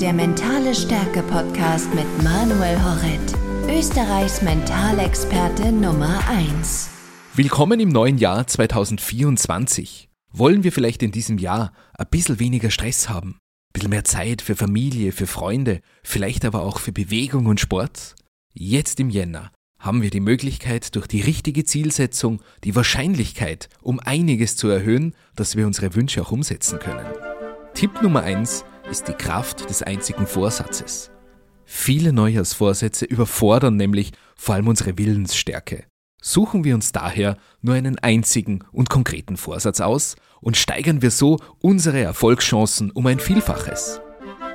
Der Mentale Stärke Podcast mit Manuel Horret. Österreichs Mentalexperte Nummer 1. Willkommen im neuen Jahr 2024. Wollen wir vielleicht in diesem Jahr ein bisschen weniger Stress haben? Ein bisschen mehr Zeit für Familie, für Freunde, vielleicht aber auch für Bewegung und Sport? Jetzt im Jänner haben wir die Möglichkeit, durch die richtige Zielsetzung die Wahrscheinlichkeit um einiges zu erhöhen, dass wir unsere Wünsche auch umsetzen können. Tipp Nummer eins ist die Kraft des einzigen Vorsatzes. Viele Neujahrsvorsätze überfordern nämlich vor allem unsere Willensstärke. Suchen wir uns daher nur einen einzigen und konkreten Vorsatz aus und steigern wir so unsere Erfolgschancen um ein Vielfaches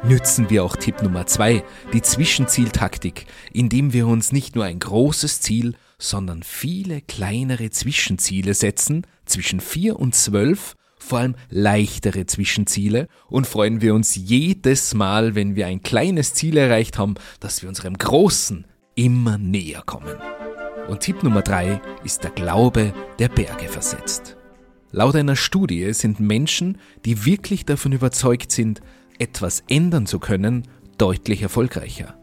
nützen wir auch Tipp Nummer zwei, die Zwischenzieltaktik, indem wir uns nicht nur ein großes Ziel, sondern viele kleinere Zwischenziele setzen, zwischen vier und zwölf, vor allem leichtere Zwischenziele und freuen wir uns jedes Mal, wenn wir ein kleines Ziel erreicht haben, dass wir unserem großen immer näher kommen. Und Tipp Nummer drei ist der Glaube, der Berge versetzt. Laut einer Studie sind Menschen, die wirklich davon überzeugt sind, etwas ändern zu können, deutlich erfolgreicher.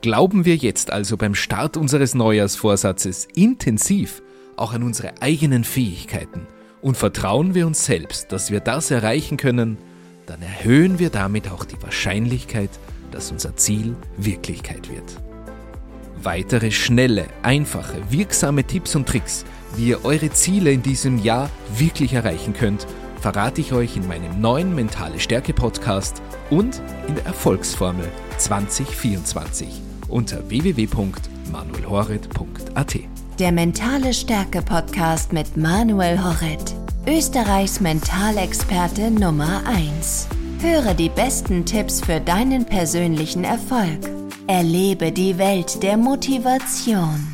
Glauben wir jetzt also beim Start unseres Neujahrsvorsatzes intensiv auch an unsere eigenen Fähigkeiten und vertrauen wir uns selbst, dass wir das erreichen können, dann erhöhen wir damit auch die Wahrscheinlichkeit, dass unser Ziel Wirklichkeit wird. Weitere schnelle, einfache, wirksame Tipps und Tricks, wie ihr eure Ziele in diesem Jahr wirklich erreichen könnt, verrate ich euch in meinem neuen Mentale Stärke Podcast und in der Erfolgsformel 2024 unter www.manuelhoret.at. Der Mentale Stärke Podcast mit Manuel Horet, Österreichs Mentalexperte Nummer 1. Höre die besten Tipps für deinen persönlichen Erfolg. Erlebe die Welt der Motivation.